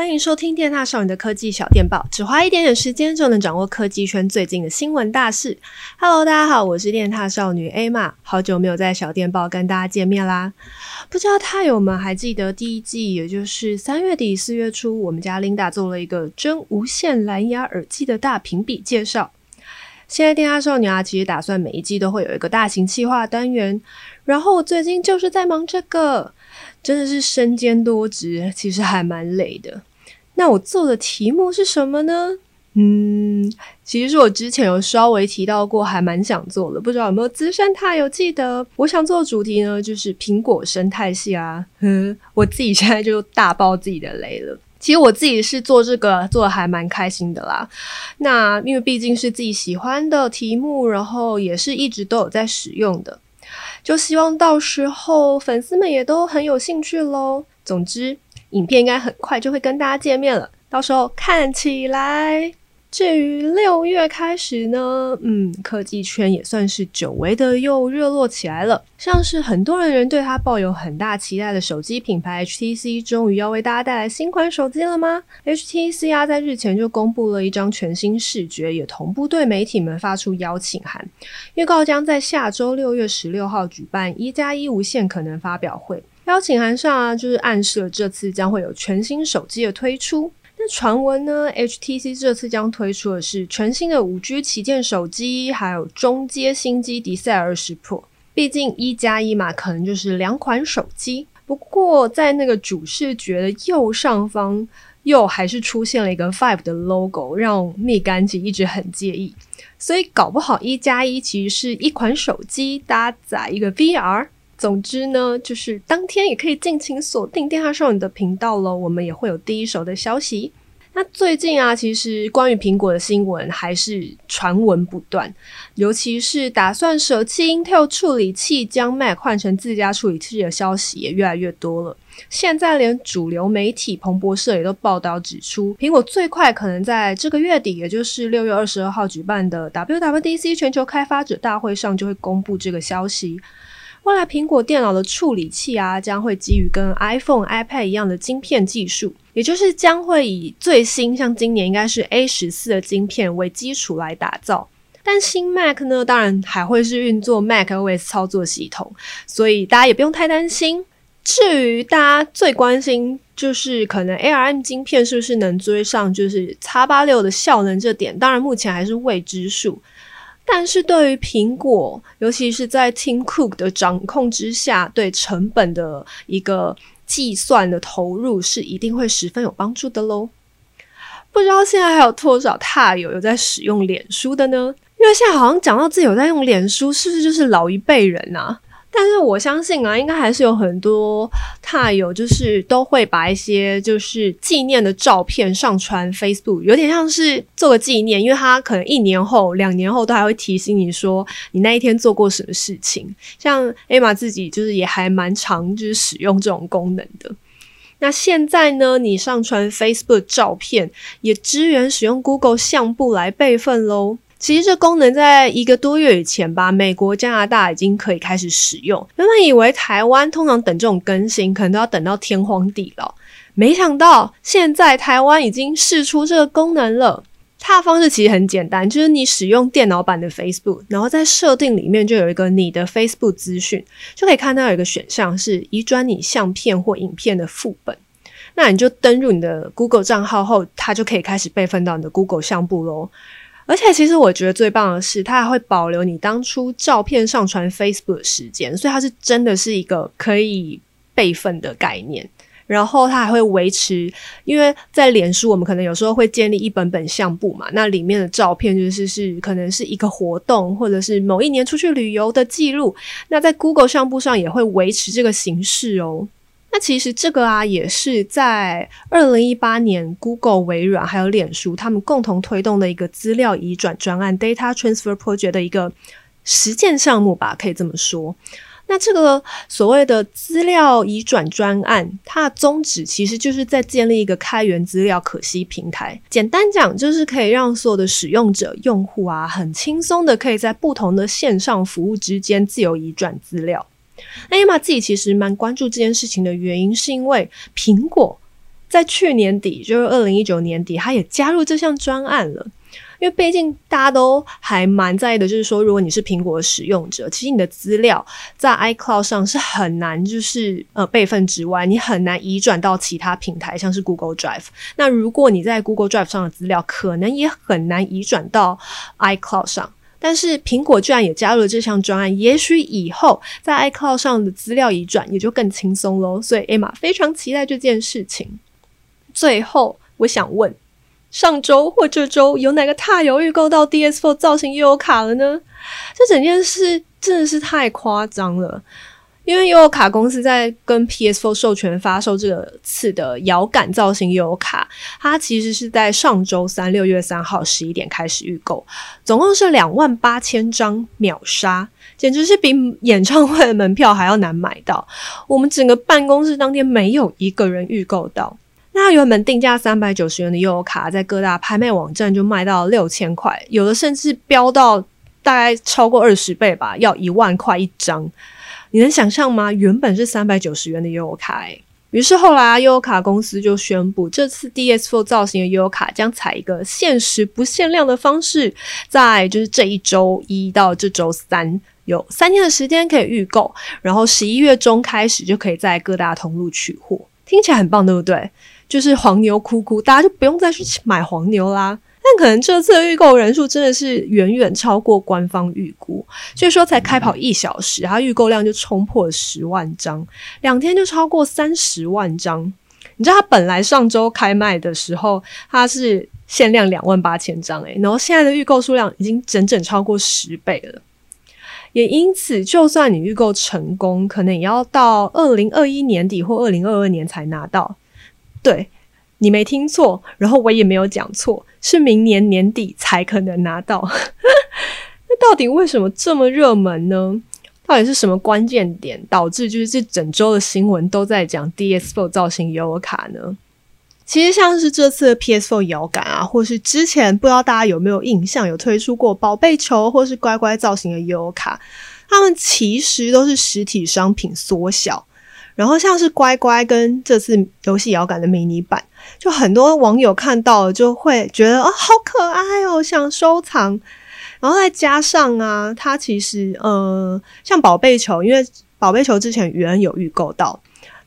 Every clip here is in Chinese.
欢迎收听电獭少女的科技小电报，只花一点点时间就能掌握科技圈最近的新闻大事。Hello，大家好，我是电獭少女 Ama 好久没有在小电报跟大家见面啦。不知道獭友们还记得第一季，也就是三月底四月初，我们家 Linda 做了一个真无线蓝牙耳机的大评比介绍。现在电獭少女啊，其实打算每一季都会有一个大型企划单元，然后我最近就是在忙这个。真的是身兼多职，其实还蛮累的。那我做的题目是什么呢？嗯，其实是我之前有稍微提到过，还蛮想做的。不知道有没有资深獭友记得？我想做的主题呢，就是苹果生态系啊。哼，我自己现在就大爆自己的雷了。其实我自己是做这个做的还蛮开心的啦。那因为毕竟是自己喜欢的题目，然后也是一直都有在使用的。就希望到时候粉丝们也都很有兴趣喽。总之，影片应该很快就会跟大家见面了，到时候看起来。至于六月开始呢，嗯，科技圈也算是久违的又热络起来了。像是很多人对它抱有很大期待的手机品牌 HTC，终于要为大家带来新款手机了吗？HTC 啊，在日前就公布了一张全新视觉，也同步对媒体们发出邀请函，预告将在下周六月十六号举办一加一无线可能发表会。邀请函上啊，就是暗示了这次将会有全新手机的推出。那传闻呢？HTC 这次将推出的是全新的五 G 旗舰手机，还有中阶新机 Desire 20 Pro。毕竟一加一嘛，可能就是两款手机。不过在那个主视觉的右上方，又还是出现了一个 Five 的 logo，让蜜柑姐一直很介意。所以搞不好一加一其实是一款手机搭载一个 VR。总之呢，就是当天也可以尽情锁定电话少女的频道喽，我们也会有第一手的消息。那最近啊，其实关于苹果的新闻还是传闻不断，尤其是打算舍弃 Intel 处理器，将 Mac 换成自家处理器的消息也越来越多了。现在连主流媒体彭博社也都报道指出，苹果最快可能在这个月底，也就是六月二十二号举办的 WWDC 全球开发者大会上，就会公布这个消息。未来苹果电脑的处理器啊，将会基于跟 iPhone、iPad 一样的晶片技术，也就是将会以最新，像今年应该是 A 十四的晶片为基础来打造。但新 Mac 呢，当然还会是运作 macOS 操作系统，所以大家也不用太担心。至于大家最关心，就是可能 ARM 晶片是不是能追上就是 X 八六的效能这点，当然目前还是未知数。但是对于苹果，尤其是在 Tim Cook 的掌控之下，对成本的一个计算的投入是一定会十分有帮助的喽。不知道现在还有多少踏友有在使用脸书的呢？因为现在好像讲到自己有在用脸书，是不是就是老一辈人啊？但是我相信啊，应该还是有很多獭友，就是都会把一些就是纪念的照片上传 Facebook，有点像是做个纪念，因为他可能一年后、两年后都还会提醒你说你那一天做过什么事情。像 Emma 自己就是也还蛮常就是使用这种功能的。那现在呢，你上传 Facebook 照片也支援使用 Google 相簿来备份喽。其实这功能在一个多月以前吧，美国、加拿大已经可以开始使用。原本以为台湾通常等这种更新，可能都要等到天荒地老，没想到现在台湾已经试出这个功能了。它的方式其实很简单，就是你使用电脑版的 Facebook，然后在设定里面就有一个你的 Facebook 资讯，就可以看到有一个选项是移转你相片或影片的副本。那你就登入你的 Google 账号后，它就可以开始备份到你的 Google 相簿喽。而且，其实我觉得最棒的是，它还会保留你当初照片上传 Facebook 的时间，所以它是真的是一个可以备份的概念。然后它还会维持，因为在脸书，我们可能有时候会建立一本本相簿嘛，那里面的照片就是是可能是一个活动，或者是某一年出去旅游的记录。那在 Google 相簿上也会维持这个形式哦。那其实这个啊，也是在二零一八年，Google、微软还有脸书他们共同推动的一个资料移转专案 （Data Transfer Project） 的一个实践项目吧，可以这么说。那这个所谓的资料移转专案，它的宗旨其实就是在建立一个开源资料可惜平台。简单讲，就是可以让所有的使用者、用户啊，很轻松的可以在不同的线上服务之间自由移转资料。那 Emma 自己其实蛮关注这件事情的原因，是因为苹果在去年底，就是二零一九年底，它也加入这项专案了。因为毕竟大家都还蛮在意的，就是说，如果你是苹果的使用者，其实你的资料在 iCloud 上是很难，就是呃备份之外，你很难移转到其他平台，像是 Google Drive。那如果你在 Google Drive 上的资料，可能也很难移转到 iCloud 上。但是苹果居然也加入了这项专案，也许以后在 iCloud 上的资料移转也就更轻松喽。所以 Emma 非常期待这件事情。最后，我想问。上周或这周有哪个踏游预购到 DS4 造型悠游卡了呢？这整件事真的是太夸张了，因为悠游卡公司在跟 PS4 授权发售这次的遥感造型悠游卡，它其实是在上周三六月三号十一点开始预购，总共是两万八千张秒杀，简直是比演唱会的门票还要难买到。我们整个办公室当天没有一个人预购到。那原本定价三百九十元的悠游卡，在各大拍卖网站就卖到六千块，有的甚至飙到大概超过二十倍吧，要一万块一张。你能想象吗？原本是三百九十元的悠游卡，诶，于是后来啊，悠游卡公司就宣布，这次 DS4 造型的悠游卡将采一个限时不限量的方式，在就是这一周一到这周三有三天的时间可以预购，然后十一月中开始就可以在各大通路取货。听起来很棒，对不对？就是黄牛哭哭，大家就不用再去买黄牛啦。但可能这次的预购人数真的是远远超过官方预估，所以说才开跑一小时，它预购量就冲破了十万张，两天就超过三十万张。你知道它本来上周开卖的时候，它是限量两万八千张，诶，然后现在的预购数量已经整整超过十倍了。也因此，就算你预购成功，可能也要到二零二一年底或二零二二年才拿到。对，你没听错，然后我也没有讲错，是明年年底才可能拿到。那到底为什么这么热门呢？到底是什么关键点导致就是这整周的新闻都在讲 DS4 造型悠游卡呢？其实像是这次的 PS4 摇杆啊，或是之前不知道大家有没有印象，有推出过宝贝球或是乖乖造型的悠游卡，它们其实都是实体商品缩小。然后像是乖乖跟这次游戏摇感的迷你版，就很多网友看到了就会觉得哦，好可爱哦，想收藏。然后再加上啊，它其实呃，像宝贝球，因为宝贝球之前余恩有预购到，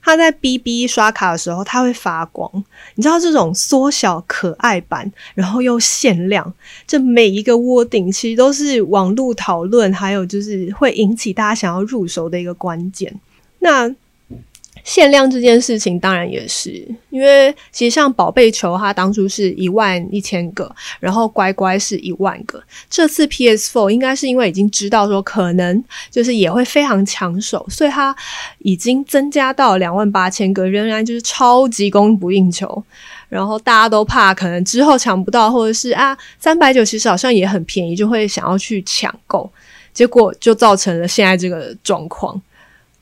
它在 BB 刷卡的时候它会发光。你知道这种缩小可爱版，然后又限量，这每一个 wording 其实都是网络讨论，还有就是会引起大家想要入手的一个关键。那限量这件事情当然也是，因为其实像宝贝球，它当初是一万一千个，然后乖乖是一万个。这次 PS4 应该是因为已经知道说可能就是也会非常抢手，所以它已经增加到两万八千个，仍然就是超级供不应求。然后大家都怕可能之后抢不到，或者是啊三百九其实好像也很便宜，就会想要去抢购，结果就造成了现在这个状况。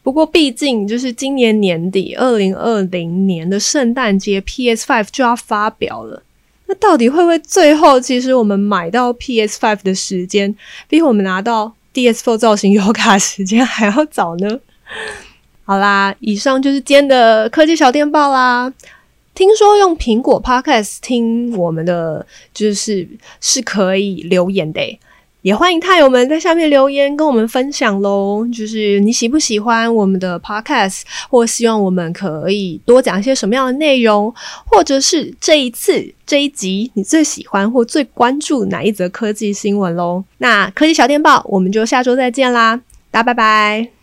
不过，毕竟就是今年年底，二零二零年的圣诞节，PS5 就要发表了。那到底会不会最后，其实我们买到 PS5 的时间，比我们拿到 DS4 造型油卡时间还要早呢？好啦，以上就是今天的科技小电报啦。听说用苹果 Podcast 听我们的，就是是可以留言的。也欢迎太友们在下面留言跟我们分享喽，就是你喜不喜欢我们的 podcast，或希望我们可以多讲一些什么样的内容，或者是这一次这一集你最喜欢或最关注哪一则科技新闻喽？那科技小电报，我们就下周再见啦，大家拜拜。